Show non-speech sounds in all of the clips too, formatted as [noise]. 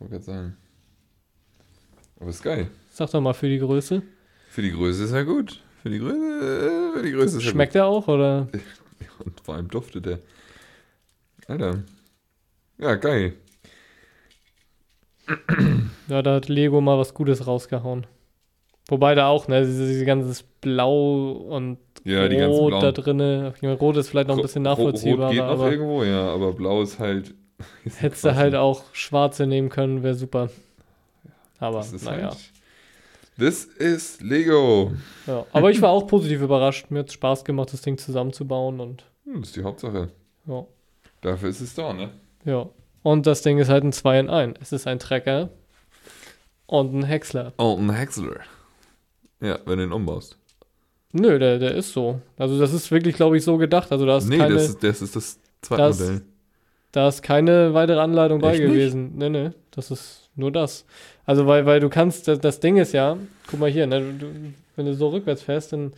wollte gerade sagen. Aber ist geil. Sag doch mal für die Größe. Für die Größe ist er gut. Für die Größe, für die Größe ist er Schmeckt er auch, oder? gut. [laughs] Und vor allem duftet er. Alter. Ja, geil. Ja, da hat Lego mal was Gutes rausgehauen. Wobei da auch, ne, dieses, dieses ganzes Blau und Ja, Rot da drinne. Rot ist vielleicht noch ein bisschen nachvollziehbar, Rot geht noch aber irgendwo, ja, aber blau ist halt. [laughs] hättest du halt auch Schwarze nehmen können, wäre super. Aber, Das naja. halt. Das ist Lego. Ja. Aber ich war auch positiv überrascht. Mir hat es Spaß gemacht, das Ding zusammenzubauen und Hm, das ist die Hauptsache. ja. Dafür ist es da, ne? ja. Und das Ding ist halt ein 2 in 1. Es ist ein Trecker und ein Häcksler. Oh, ein Häcksler. Ja, wenn du ihn umbaust. Nö, der, der ist so. Also das ist wirklich, glaube ich, so gedacht. Also da ist nee, keine, das, ist, das ist das zweite Das- Modell. Da ist keine weitere Anleitung bei Echt nicht? gewesen. Nee, nee, das ist nur das. Also weil, weil du kannst, das, das Ding ist ja, guck mal hier, ne, du, wenn du so rückwärts fährst, dann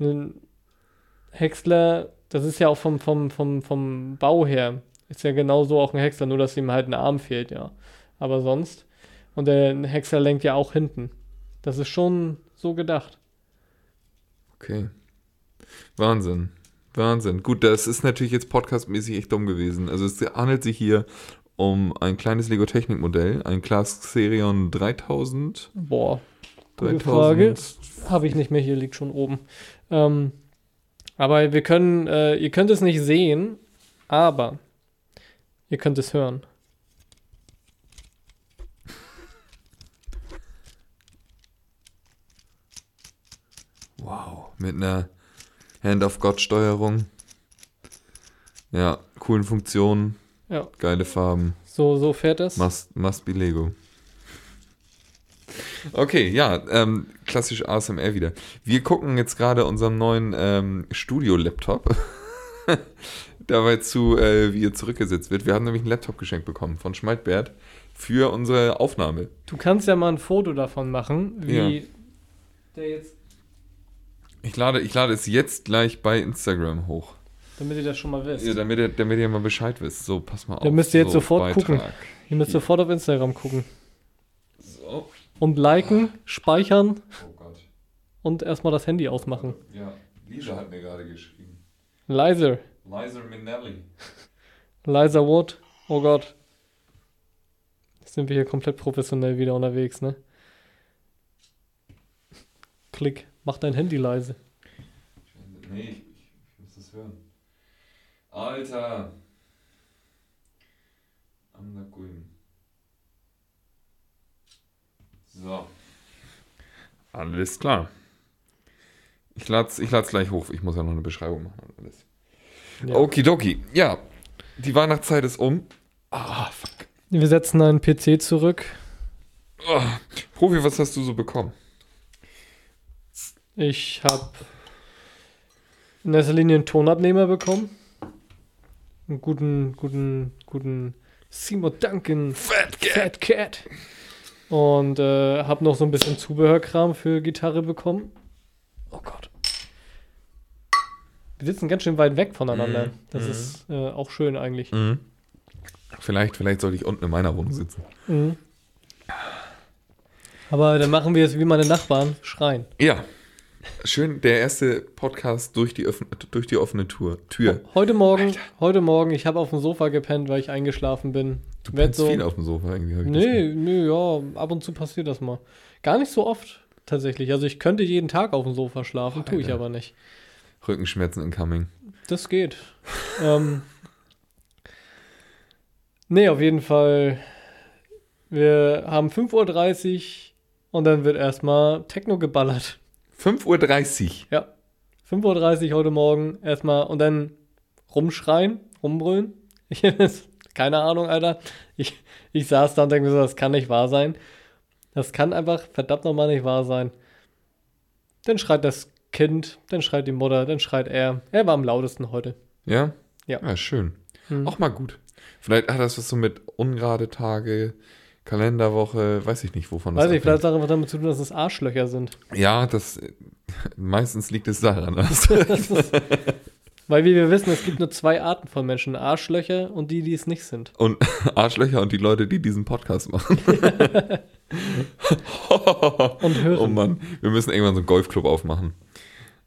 ein Häcksler, das ist ja auch vom, vom, vom, vom Bau her, ist ja genauso auch ein Häcksler, nur dass ihm halt ein Arm fehlt, ja. Aber sonst, und der Häcksler lenkt ja auch hinten. Das ist schon so gedacht. Okay. Wahnsinn. Wahnsinn. Gut, das ist natürlich jetzt podcastmäßig echt dumm gewesen. Also es handelt sich hier um ein kleines Lego Technik Modell, ein Class Xerion 3000. Boah, Gute 3000. Frage. habe ich nicht mehr, hier liegt schon oben. Ähm, aber wir können, äh, ihr könnt es nicht sehen, aber ihr könnt es hören. Wow. Mit einer Hand-of-God-Steuerung. Ja, coolen Funktionen, Ja, geile Farben. so, so fährt es. Must, must be Lego. Okay, ja, ähm, klassisch ASMR wieder. Wir gucken jetzt gerade unserem neuen ähm, Studio-Laptop [laughs] dabei zu, äh, wie er zurückgesetzt wird. Wir haben nämlich einen Laptop geschenkt bekommen von Schmaltbert für unsere Aufnahme. Du kannst ja mal ein Foto davon machen, wie Ja. der jetzt, Ich lade, ich lade es jetzt gleich bei Instagram hoch. damit ihr das schon mal wisst. Ja, damit, ihr, damit ihr mal Bescheid wisst. So, pass mal auf. Da müsst ihr jetzt so, sofort gucken. ihr müsst hier. sofort auf Instagram gucken. So. Und liken, speichern Oh Gott. und erstmal das Handy ausmachen. Ja, Lisa hat mir gerade geschrieben. Leiser. Liza Minnelli. [laughs] Leiser Wood. Oh Gott. Jetzt sind wir hier komplett professionell wieder unterwegs, ne? Klick. Mach dein Handy leise. Nee, ich, ich, ich muss das hören. Alter. I'm not going. So. Alles klar. Ich lade es ich lad's gleich hoch. Ich muss ja noch eine Beschreibung machen und alles. Ja. Okidoki. Ja, die Weihnachtszeit ist um. Ah, fuck. Wir setzen einen PC zurück. Ah. Profi, was hast du so bekommen? Ich habe in erster Linie einen Tonabnehmer bekommen. Einen guten, guten, guten Seymour Duncan Fat Fat Cat. Und äh, habe noch so ein bisschen Zubehörkram für Gitarre bekommen. Oh Gott. Wir sitzen ganz schön weit weg voneinander. Mhm, Das mhm. ist äh, auch schön eigentlich. Mhm. Vielleicht, vielleicht sollte ich unten in meiner Wohnung sitzen. Mhm. Aber dann machen wir es wie meine Nachbarn, schreien. Ja. Schön, der erste Podcast durch die, öffn durch die offene Tour. Tür. Heute Morgen, heute Morgen, ich habe auf dem Sofa gepennt, weil ich eingeschlafen bin. Du bist so- viel auf dem Sofa irgendwie. ich Nee, nee, ja, ab und zu passiert das mal. Gar nicht so oft, tatsächlich. Also ich könnte jeden Tag auf dem Sofa schlafen, tue ich Alter. aber nicht. Rückenschmerzen incoming. Das geht. ähm, nee, auf jeden Fall. Wir haben 5.30 Uhr und dann wird erstmal Techno geballert. 5.30 Uhr. Ja. 5.30 Uhr heute Morgen erstmal und dann rumschreien, rumbrüllen. Ich, [laughs] keine Ahnung, Alter. Ich, ich saß da und denke mir so, das kann nicht wahr sein. Das kann einfach verdammt nochmal nicht wahr sein. Dann schreit das Kind, dann schreit die Mutter, dann schreit er. Er war am lautesten heute. Ja? Ja. Ja, schön. Hm. Auch mal gut. Vielleicht hat das was so mit ungerade Tage, Kalenderwoche, weiß ich nicht, wovon Weiß ich, abhängt. vielleicht hat es einfach damit zu tun, dass es Arschlöcher sind. Ja, das meistens liegt es daran. dass- [laughs] Das ist, Weil wie wir wissen, es gibt nur zwei Arten von Menschen: Arschlöcher und die, die es nicht sind. Und [laughs] Arschlöcher und die Leute, die diesen Podcast machen. [laughs] Und hören. Oh Mann, wir müssen irgendwann so einen Golfclub aufmachen.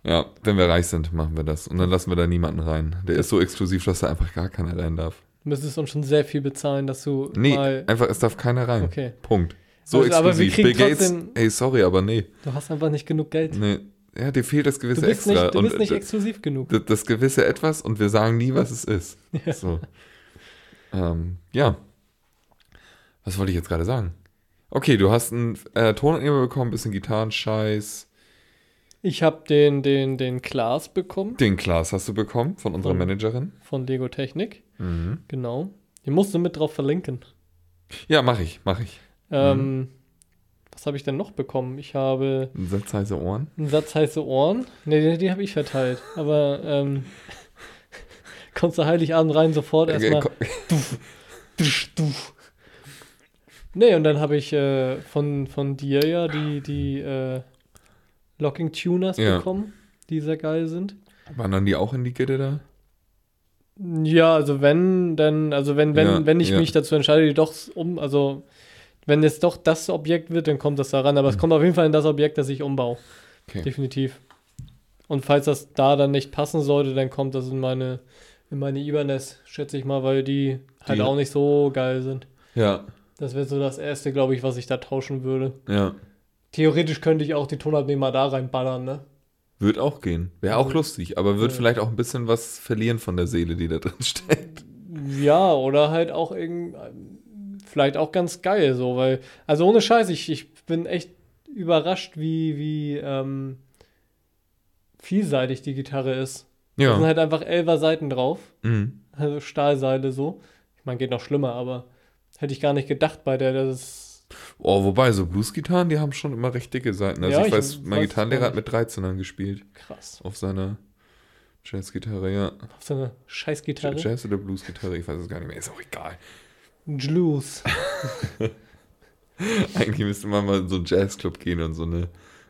Ja, wenn wir reich sind, machen wir das. Und dann lassen wir da niemanden rein. Der ist so exklusiv, dass da einfach gar keiner rein darf. Du müsstest uns schon sehr viel bezahlen, dass du Nee, mal. einfach, es darf keiner rein. Okay. Punkt. So Also, aber wir exklusiv. Bill Gates, trotzdem- ey, sorry, aber nee. Du hast einfach nicht genug Geld. nee. Ja, dir fehlt das Du gewisse bist Extra. nicht, du bist und nicht exklusiv genug. das, das gewisse Etwas und wir sagen nie, was es ist. [laughs] Ja. So. Ähm, ja. Was wollte ich jetzt gerade sagen? Okay, du hast einen äh, Tonabnehmer bekommen, bisschen Gitarrenscheiß. Ich habe den, den, den Klaas bekommen Den Glas hast du bekommen von unserer Von- Managerin. von Lego Technik. Mhm. Genau. Den musst du mit drauf verlinken. Ja, mach ich, mach ich. Ähm, was habe ich denn noch bekommen? Ich habe Ein Satz heiße Ohren. einen Satz heiße Ohren. Ne, die, die habe ich verteilt. Aber ähm, [laughs] kommst du Heiligabend rein, sofort erstmal. Dusch, [laughs] dusch. Nee, und dann habe ich äh, von, von dir ja die, die äh, Locking Tuners Ja. bekommen, die sehr geil sind. Waren dann die auch in die Gitte da? Ja, also wenn, dann, also wenn, wenn, Ja, wenn ich ja. mich dazu entscheide, die doch um, also wenn es doch das Objekt wird, dann kommt das da ran. Aber es Mhm. kommt auf jeden Fall in das Objekt, das ich umbaue. Okay. Definitiv. Und falls das da dann nicht passen sollte, dann kommt das in meine, in meine Ibanez, schätze ich mal, weil die halt Die- auch nicht so geil sind. Ja, Das wäre so das erste, glaube ich, was ich da tauschen würde. ja. Theoretisch könnte ich auch die Tonabnehmer da reinballern, ne? Wird auch gehen. Wäre auch Ja. lustig, aber wird Ja. vielleicht auch ein bisschen was verlieren von der Seele, die da drin [laughs] steckt. Ja, oder halt auch irgend, vielleicht auch ganz geil so, weil, also ohne Scheiß, ich, ich bin echt überrascht, wie, wie ähm, vielseitig die Gitarre ist. Da sind Ja. halt einfach elfer Seiten drauf, Mhm. also Stahlseile so. Ich meine, geht noch schlimmer, aber hätte ich gar nicht gedacht bei der, das ist, Oh, wobei, so Bluesgitarren, die haben schon immer recht dicke Seiten. Also Ja, ich, ich weiß, mein weiß Gitarrenlehrer hat mit 13ern gespielt. krass. Auf seiner Jazzgitarre, ja. Auf so eine Scheißgitarre. Jazz oder Bluesgitarre, ich weiß es gar nicht mehr. Ist auch egal. Blues. [laughs] Eigentlich müsste man mal in so einen Jazzclub gehen und so eine,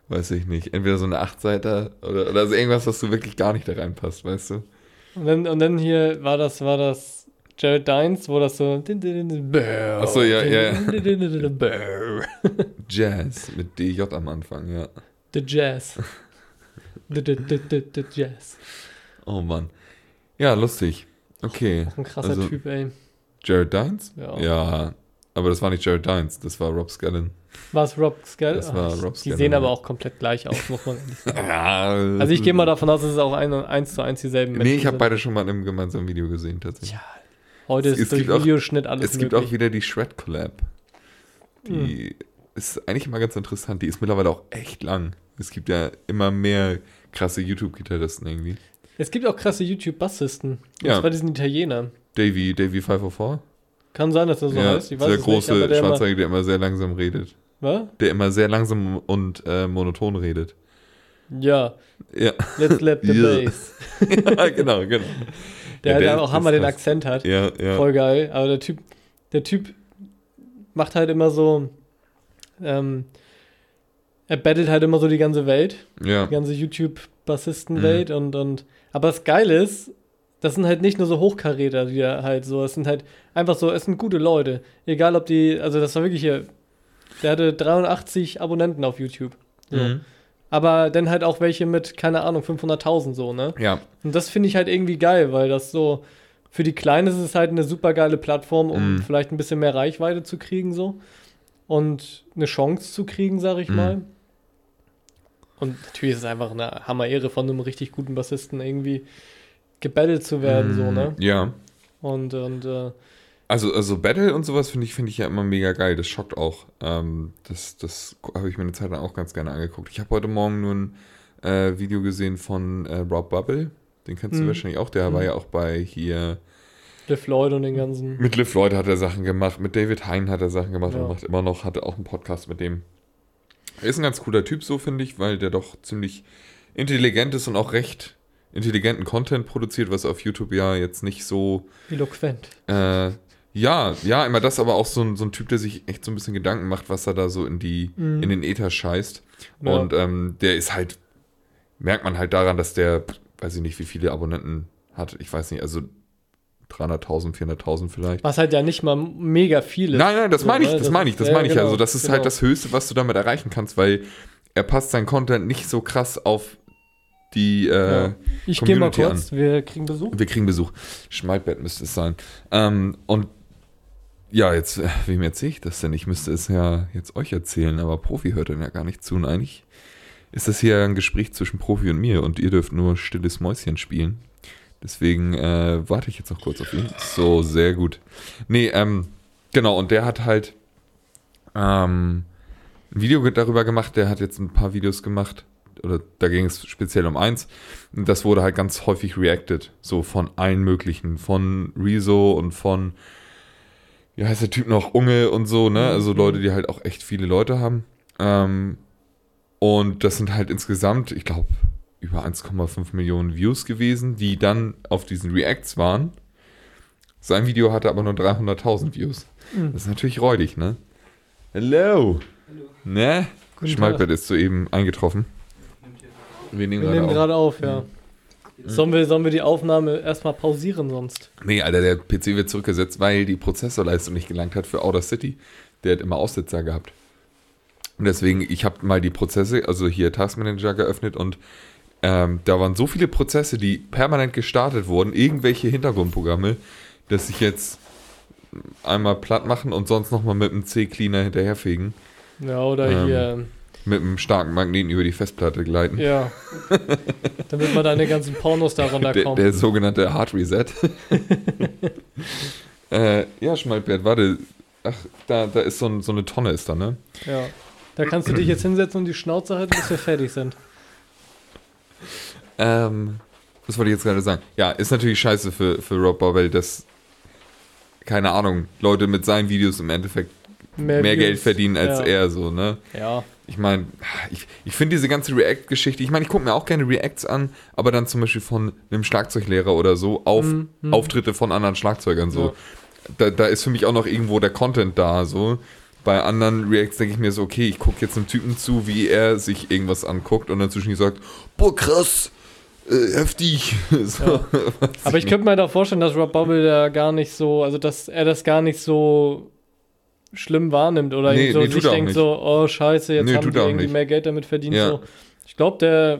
weiß ich nicht, entweder so eine Achtseiter oder, oder so irgendwas, was du wirklich gar nicht da reinpasst, weißt du? Und dann, und dann hier war das, war das Jared Dines, wo das so. Ach so, ja, ja. ja. [laughs] Jazz mit DJ am Anfang, ja. The Jazz. The, the, the, the, Jazz. Oh Mann. Ja, lustig. Okay. Auch ein krasser Also- Typ, ey. Jared Dines? Ja. Ja. Aber das war nicht Jared Dines, das war Rob Scallon. War es Rob Scall? Das war Ach, Rob Die Scallon, sehen aber auch komplett gleich aus, muss man ehrlich sagen. [laughs] Ja. Also ich gehe mal davon aus, dass es auch ein, eins zu eins dieselben Nee, ich habe beide schon mal in einem gemeinsamen Video gesehen, tatsächlich. Ja, Heute Es- ist es durch gibt auch- Videoschnitt alles es gibt möglich. auch wieder die Shred Collab. Die ist eigentlich immer ganz interessant. Die ist mittlerweile auch echt lang. Es gibt ja immer mehr krasse YouTube-Gitarristen irgendwie. es gibt auch krasse YouTube-Bassisten. Und Ja. zwar diesen Italiener. Davey, Davey 504. Kann sein, dass er so ja, heißt. Ich weiß der große nicht, der der immer sehr langsam redet. was? Der immer sehr langsam und äh, monoton redet. Ja, Ja, let's let the [laughs] Ja. bass. [laughs] ja genau, genau. Der, Ja, der, auch Hammer den. Akzent hat. Ja, ja. Voll geil. Aber der Typ, der Typ macht halt immer so, ähm, er battelt halt immer so die ganze Welt, ja. die ganze YouTube-Bassistenwelt und, und, aber das Geile ist, das sind halt nicht nur so Hochkaräter, die da halt so, es sind halt einfach so, es sind gute Leute. Egal ob die, also das war wirklich hier, der hatte 83 Abonnenten auf YouTube. So. Mhm. Aber dann halt auch welche mit, keine Ahnung, 500.000 so, ne? Ja, Und das finde ich halt irgendwie geil, weil das so, für die Kleinen ist es halt eine super geile Plattform, um Mhm. vielleicht ein bisschen mehr Reichweite zu kriegen, so. Und eine Chance zu kriegen, sag ich Mhm. mal. Und natürlich ist es einfach eine Hammer-Ehre von einem richtig guten Bassisten irgendwie gebettelt zu werden, so, ne? Ja. Und, und, äh, Also, also Battle und sowas finde ich, finde ich ja immer mega geil. Das schockt auch. Ähm, das das habe ich mir eine Zeit lang auch ganz gerne angeguckt. Ich habe heute Morgen nur ein äh, Video gesehen von äh, Rob Bubble. Den kennst du Mhm. wahrscheinlich auch. Der Mhm. war ja auch bei hier. Liv Lloyd und den ganzen. Mit Liv Lloyd hat er Sachen gemacht. Mit David Hein hat er Sachen gemacht Ja. und macht immer noch. Hatte auch einen Podcast mit dem. Er ist ein ganz cooler Typ, so finde ich, weil der doch ziemlich intelligent ist und auch recht intelligenten Content produziert, was auf YouTube ja jetzt nicht so Eloquent. Äh, ja, ja, immer das, aber auch so ein, so ein Typ, der sich echt so ein bisschen Gedanken macht, was er da so in die, Mhm. in den Äther scheißt. Ja. Und ähm, der ist halt, merkt man halt daran, dass der, weiß ich nicht, wie viele Abonnenten hat, ich weiß nicht, also 300.000, 400.000 vielleicht. Was halt ja nicht mal mega viel ist. Nein, nein, das So, meine ich, ne? das meine ich, das ja, meine ich. genau, Also das ist genau. halt das Höchste, was du damit erreichen kannst, weil er passt seinen Content nicht so krass auf die, äh, Ja. Ich gehe mal kurz, wir kriegen Besuch. wir kriegen Besuch. Schmaltbett müsste es sein. Ähm, und ja, jetzt, äh, wem erzähle ich das denn? Ich müsste es ja jetzt euch erzählen, aber Profi hört dann ja gar nicht zu. Und eigentlich ist das hier ein Gespräch zwischen Profi und mir und ihr dürft nur stilles Mäuschen spielen. Deswegen äh, warte ich jetzt noch kurz auf ihn. So, sehr gut. Nee, ähm, genau, und der hat halt ähm, ein Video darüber gemacht. Der hat jetzt ein paar Videos gemacht. Oder da ging es speziell um eins. Und das wurde halt ganz häufig reacted. So von allen möglichen. Von Rezo und von, wie heißt der Typ noch? Unge und so, ne? Also Mhm. Leute, die halt auch echt viele Leute haben. Ähm, und das sind halt insgesamt, ich glaube, über 1,5 Millionen Views gewesen, die dann auf diesen Reacts waren. Sein Video hatte aber nur 300.000 Views. Mhm. Das ist natürlich räudig, ne? Hello! Ne? Guten Schmalbett ist soeben eingetroffen. Wir nehmen Wir nehmen gerade auf. gerade auf, ja. Sollen wir, sollen wir die Aufnahme erstmal pausieren sonst? Nee, Alter, der PC wird zurückgesetzt, weil die Prozessorleistung nicht gelangt hat für Outer City. Der hat immer Aussetzer gehabt. Und deswegen, ich habe mal die Prozesse, also hier Task Manager geöffnet und ähm, da waren so viele Prozesse, die permanent gestartet wurden, irgendwelche Hintergrundprogramme, dass ich jetzt einmal platt machen und sonst nochmal mit einem C-Cleaner hinterherfegen, Ja, oder Ähm, hier. Mit einem starken Magneten über die Festplatte gleiten. Ja. Damit man deine ganzen Pornos da Der, runterkommen. der sogenannte Hard Reset. [laughs] äh, ja, Schmalbert, warte. Ach, da, da ist so, ein, so eine Tonne ist da, ne? Ja. Da kannst du dich jetzt hinsetzen und die Schnauze halten, bis wir fertig sind. Ähm, was wollte ich jetzt gerade sagen? Ja, ist natürlich scheiße für, für Rob Barbell, dass, keine Ahnung, Leute mit seinen Videos im Endeffekt mehr, Views. Geld verdienen als ja. er, so, ne? Ja. Ich meine, ich, ich finde diese ganze React-Geschichte, ich meine, ich gucke mir auch gerne Reacts an, aber dann zum Beispiel von einem Schlagzeuglehrer oder so auf Mhm, mhm. Auftritte von anderen Schlagzeugern, so. Ja. Da, da ist für mich auch noch irgendwo der Content da, so. Bei anderen Reacts denke ich mir so, okay, ich gucke jetzt einem Typen zu, wie er sich irgendwas anguckt und dann zwischendurch sagt, boah, krass, äh, heftig. [laughs] so, Ja. [laughs] Aber ich könnte mir da vorstellen, dass Rob Bubble da gar nicht so, also dass er das gar nicht so schlimm wahrnimmt oder Nee, so nee, sich denkt so, oh scheiße, jetzt Nee, haben die irgendwie nicht. mehr Geld damit verdient. Ja. So. Ich glaube, der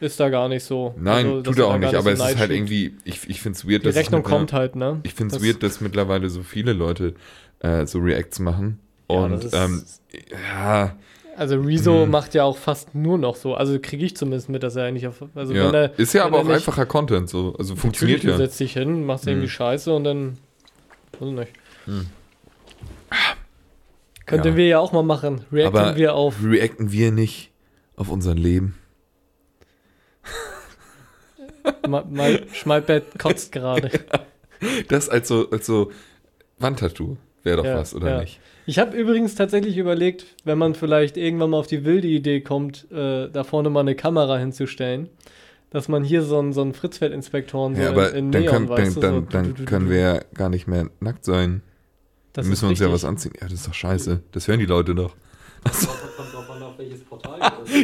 ist da gar nicht so. Nein, also, tut er auch nicht, aber so es ist halt irgendwie, ich, ich finde es weird, Die dass Rechnung kommt halt, ne? Ich finde es weird, dass mittlerweile so viele Leute äh, so Reacts machen. Ja, Und ist- ähm, ja, Also Rezo Mhm. macht ja auch fast nur noch so. Also kriege ich zumindest mit, dass er eigentlich auf. Also ja. wenn er, ist ja aber er auch einfacher Content so. Also funktioniert ja. Du setzt dich hin, machst irgendwie Mhm. Scheiße und dann. Weiß ich nicht. Mhm. Könnten Ja. wir ja auch mal machen. Reacten Aber- wir auf. Reacten wir nicht auf unser Leben? [laughs] Mein Schmalbett kotzt [laughs] gerade. Das als so, als so Wandtattoo wäre doch Ja, was, oder ja. nicht? Ich habe übrigens tatsächlich überlegt, wenn man vielleicht irgendwann mal auf die wilde Idee kommt, äh, da vorne mal eine Kamera hinzustellen, dass man hier so einen, so einen Fritzfeld-Inspektoren so ja, aber in, in dann, Neon, können, dann, dann, so, dann können wir ja gar nicht mehr nackt sein. Das müssen wir uns ja richtig. was anziehen. Ja, das ist doch scheiße. Das hören die Leute doch. Das- [laughs]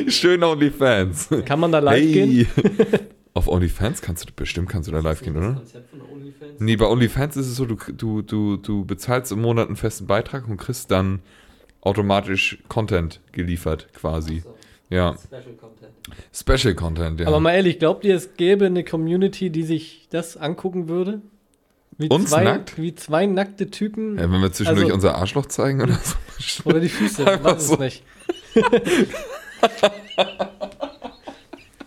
Schön OnlyFans. Kann man da live gehen? [laughs] Auf OnlyFans kannst du bestimmt kannst du da live gehen, Das oder? Konzept von OnlyFans. Nee, bei OnlyFans ist es so, du, du, du, du bezahlst im Monat einen festen Beitrag und kriegst dann automatisch Content geliefert, quasi. So, Ja, Special Content. Special Content, ja. Aber mal ehrlich, glaubt ihr, es gäbe eine Community, die sich das angucken würde? Wie Uns zwei, nackt? Wie zwei nackte Typen ja, wenn wir zwischendurch Also- unser Arschloch zeigen oder so. oder die Füße, Einfach weiß es so. nicht.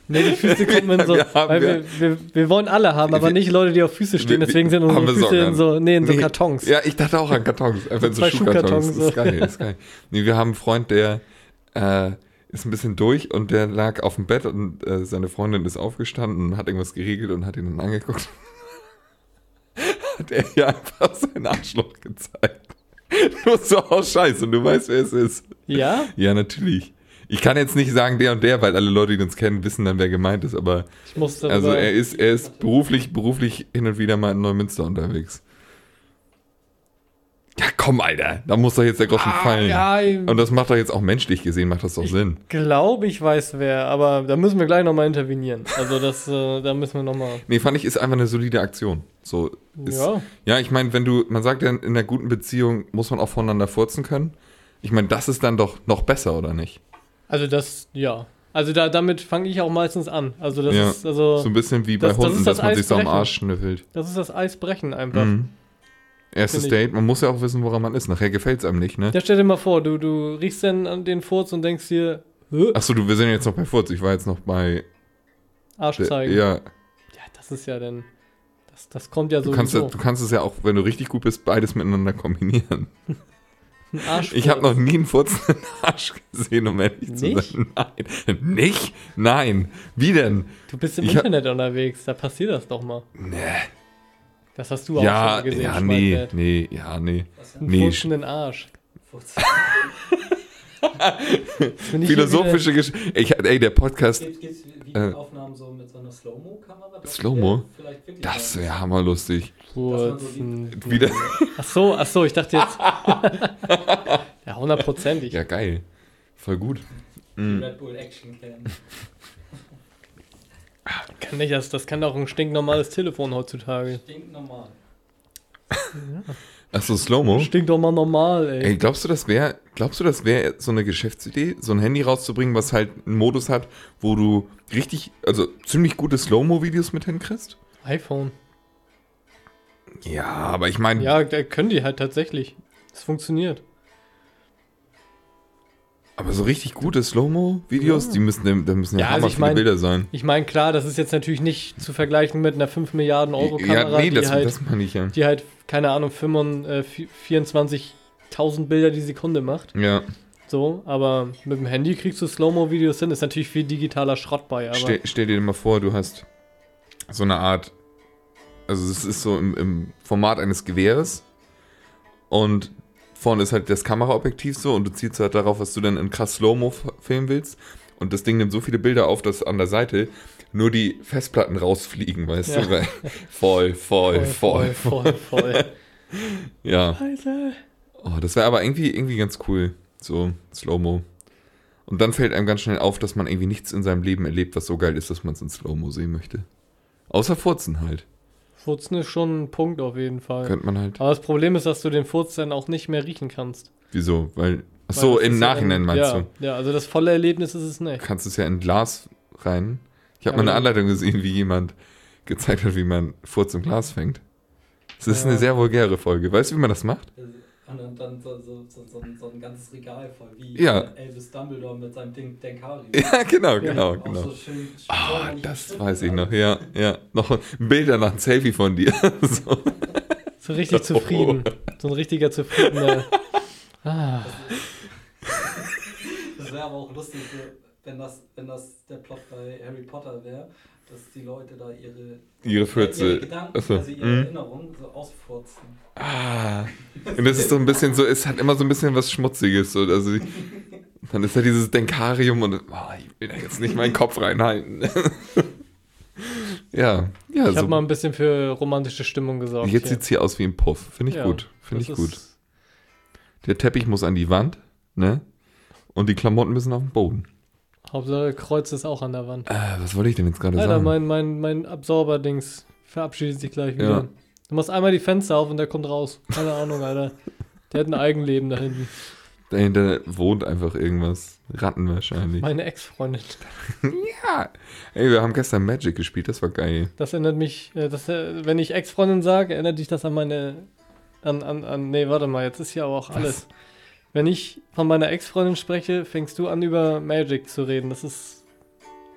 nee, die Füße kommen in so, Wir haben weil wir, wir, wir wollen alle haben, aber Wir- nicht Leute, die auf Füße stehen, wir- deswegen sind unsere wir Füße in so, nee, in so Nee, Kartons. Ja, ich dachte auch an Kartons. Einfach in so Schuhkartons. Schuhkartons, Das ist so. geil, das ist geil. Nee, wir haben einen Freund, der äh, ist ein bisschen durch und der lag auf dem Bett und äh, seine Freundin ist aufgestanden und hat irgendwas geregelt und hat ihn dann angeguckt. Hat er ihr einfach sein Arschloch gezeigt. [laughs] Nur so aus Scheiß und du weißt, wer es ist. Ja? [laughs] Ja, natürlich. Ich kann jetzt nicht sagen der und der, weil alle Leute, die uns kennen, wissen dann, wer gemeint ist, aber Ich also er ist, er ist beruflich, beruflich hin und wieder mal in Neumünster unterwegs. Ja, komm, Alter. Da muss doch jetzt der Groschen fallen. Ah, ja, Und das macht doch jetzt auch menschlich gesehen, macht das doch Sinn. glaube, ich weiß wer, aber da müssen wir gleich nochmal intervenieren. Also das, äh, da müssen wir nochmal. Nee, fand ich, ist einfach eine solide Aktion. So, ist, Ja. Ja, ich meine, wenn du, man sagt ja, in einer guten Beziehung muss man auch voneinander furzen können. Ich meine, das ist dann doch noch besser, oder nicht? Also das, ja. Also da, damit fange ich auch meistens an. Also das Ja. ist, also, So ein bisschen wie bei das- das Hunden, dass das man sich so am. Arsch schnüffelt. das ist das Eisbrechen einfach. Mhm. Erstes. Date, man muss ja auch wissen, woran man ist. Nachher gefällt es einem nicht, ne? Ja, stell dir mal vor, du, du riechst dann an den Furz und denkst dir? Achso, du, wir sind jetzt noch bei Furz. Ich war jetzt noch bei. Arsch zeigen. Ja, Ja, das ist ja dann, das, das kommt ja du kannst, ja- sowieso. du kannst es ja auch, wenn du richtig gut bist, beides miteinander kombinieren. [laughs] Ein Arschfurz. Ich habe noch nie einen furzenden [laughs] Arsch gesehen, um ehrlich zu Nicht? sein. Nein. Nicht? Nein. Wie denn? Du bist im Ich hab- Internet unterwegs, da passiert das doch mal. Nee. Das hast du auch Ja, schon gesehen, ja, nee, nee, ja, nee. Einen Nee, furzenden Arsch. Furz. [laughs] Philosophische Geschichte. Ey, der Podcast, Gibt es Äh. Videoaufnahmen so mit so einer Slow-Mo-Kamera? Das Slow-Mo? das mal- wäre hammerlustig. man so. Wieder. Ach so, ach so, ich dachte jetzt. [laughs] ja, hundertprozentig. Ja, geil. Voll gut. die Mhm. Red Bull Action Cam. Kann nicht, das, das kann doch ein stinknormales Telefon heutzutage. Stinkt Achso, Slow-Mo. Stinkt doch mal normal, ey. Ey, glaubst du, das wäre, glaubst du, das wäre so eine Geschäftsidee, so ein Handy rauszubringen, was halt einen Modus hat, wo du richtig, also ziemlich gute Slow-Mo-Videos mit hinkriegst? iPhone. Ja, aber ich meine, Ja, können die halt tatsächlich. Das funktioniert. Aber so richtig gute Slow-Mo-Videos, Ja. die müssen, da müssen ja, Ja, also hammer ich viele mein- Bilder sein. Ich meine, klar, das ist jetzt natürlich nicht zu vergleichen mit einer 5 Milliarden Euro Kamera, ja, nee, das, die, halt, das meine ich ja. die halt, keine Ahnung, 25, äh, 24.000 Bilder die Sekunde macht. Ja, So, aber mit dem Handy kriegst du Slow-Mo-Videos hin. Ist natürlich viel digitaler Schrott bei, aber stell, stell dir mal vor, du hast so eine Art, also es ist so im, im Format eines Gewehres und vorne ist halt das Kameraobjektiv so und du ziehst halt darauf, was du dann in krass Slow-Mo filmen willst und das Ding nimmt so viele Bilder auf, dass an der Seite nur die Festplatten rausfliegen, weißt Ja. du? Weil voll, voll, voll, voll, voll, voll. [laughs] Ja. Alter. Oh, das wäre aber irgendwie, irgendwie ganz cool. So, Slow-Mo. Und dann fällt einem ganz schnell auf, dass man irgendwie nichts in seinem Leben erlebt, was so geil ist, dass man es in Slow-Mo sehen möchte. Außer Furzen halt. Furzen ist schon ein Punkt auf jeden Fall. Könnte man halt. Aber das Problem ist, dass du den Furz dann auch nicht mehr riechen kannst. Wieso? Weil. Ach Weil so, das im ja Nachhinein dann- meinst ja, du? Ja, also das volle Erlebnis ist es nicht. Kannst du es ja in Glas rein. Ich habe Ja, mal eine Anleitung gesehen, wie jemand gezeigt hat, wie man Furz im Glas fängt. Das ist Ja. eine sehr vulgäre Folge. Weißt du, wie man das macht? Und dann, dann so, so, so, so, ein- so ein ganzes Regal voll, wie Ja. Elvis Dumbledore mit seinem Ding Denkari. [laughs] Ja, genau, genau, Auch genau. So schön, Ah, schön das geschnitten weiß ich noch. Ja, ja. Noch ein Bild danach, ein Selfie von dir. [laughs] so. So richtig zufrieden. So ein richtiger zufriedener. Ah, Das wäre aber auch lustig, so, wenn das, wenn das der Plot bei Harry Potter wäre, dass die Leute da ihre, Ihre Fürze. ihre Gedanken, Achso, also ihre mhm. Erinnerungen so ausfurzen. Ah. [laughs] Und das ist so ein bisschen so, es hat immer so ein bisschen was Schmutziges. So. Also, dann ist da dieses Denkarium und oh, ich will da jetzt nicht meinen Kopf reinhalten. [laughs] ja, ja. ich so, habe mal ein bisschen für romantische Stimmung gesorgt. jetzt sieht es hier aus wie ein Puff. Finde ich Ja, gut. Finde ich gut. Der Teppich muss an die Wand, ne? Und die Klamotten müssen auf den Boden. Hauptsache Kreuz ist auch an der Wand. Äh, was wollte ich denn jetzt gerade Alter, sagen? mein, mein, mein Absorber-Dings verabschiedet sich gleich wieder. Ja. Du machst einmal die Fenster auf und der kommt raus. Keine Ahnung, Alter. Der hat ein Eigenleben da hinten. Dahinter wohnt einfach irgendwas. Ratten wahrscheinlich. Meine Ex-Freundin. ja. Ey, wir haben gestern Magic gespielt, das war geil. Das erinnert mich, äh, das, äh, wenn ich Ex-Freundin sage, erinnert dich das an meine. An, an, an, nee, warte mal, jetzt ist hier aber auch alles. Wenn ich von meiner Ex-Freundin spreche, fängst du an, über Magic zu reden. Das ist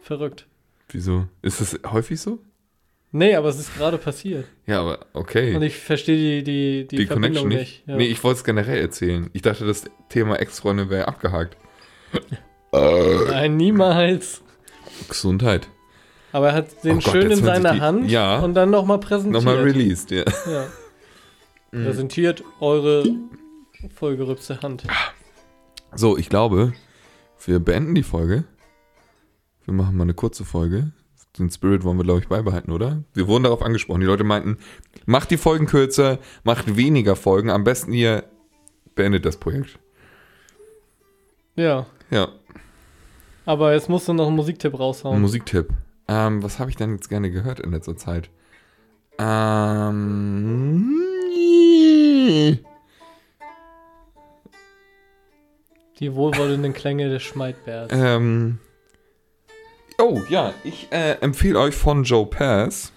verrückt. Wieso? Ist das häufig so? Nee, aber es ist gerade passiert. Ja, aber okay. Und ich verstehe die, die, die, die Verbindung Connection nicht. nicht. Ja. Nee, ich wollte es generell erzählen. Ich dachte, das Thema Ex-Freundin wäre abgehakt. äh, [laughs] Nein, niemals. Gesundheit. Aber er hat den Oh Gott, schön in seiner die- Hand Ja. und dann nochmal präsentiert. Nochmal released, ja. Ja. Mhm. Präsentiert eure vollgerübste Hand. So, ich glaube, wir beenden die Folge. Wir machen mal eine kurze Folge. Den Spirit wollen wir, glaube ich, beibehalten, oder? Wir wurden darauf angesprochen. Die Leute meinten, macht die Folgen kürzer, macht weniger Folgen. Am besten ihr beendet das Projekt. Ja. Ja, Aber jetzt musst du noch einen Musiktipp ein raushauen. Musiktipp. Ähm, was habe ich denn jetzt gerne gehört in letzter Zeit? Ähm. Die wohlwollenden Klänge des Schmeidbärs. Ähm. Oh, ja, ich äh, empfehle euch von Joe Pass.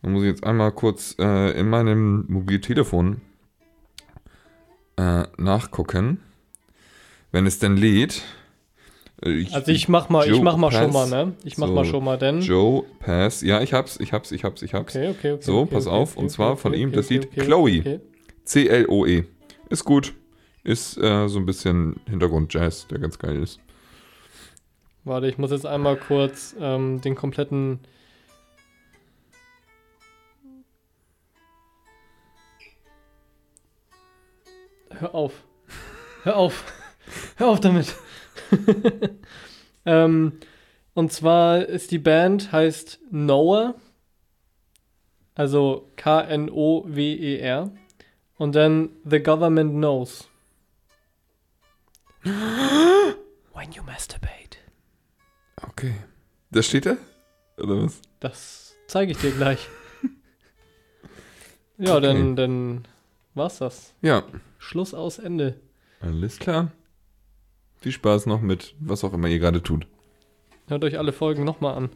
Da muss ich jetzt einmal kurz äh, in meinem Mobiltelefon äh, nachgucken. Wenn es denn lädt. Äh, Also ich mach mal, ich Joe mach mal schon Pass. mal, ne? Ich mach So, mal schon mal, denn. Joe Pass. Ja, ich hab's, ich hab's, ich hab's, ich hab's. Okay, okay, okay. So, okay, pass okay, auf, okay, und zwar von ihm das Lied Chloe. C-L-O-E. Ist gut. Ist äh, so ein bisschen Hintergrund-Jazz, der ganz geil ist. Warte, ich muss jetzt einmal kurz ähm, den kompletten. Hör auf. Hör auf. [laughs] Hör auf damit. [laughs] ähm, und zwar ist die Band heißt Noah. Also K-N-O-W-E-R. Und dann The Government Knows. When you masturbate. Okay. Das steht da? Oder was? Das zeige ich dir gleich. [laughs] ja, Okay. dann, dann war's das. Ja, Schluss aus Ende. alles klar. Viel Spaß noch mit was auch immer ihr gerade tut. Hört euch alle Folgen nochmal an.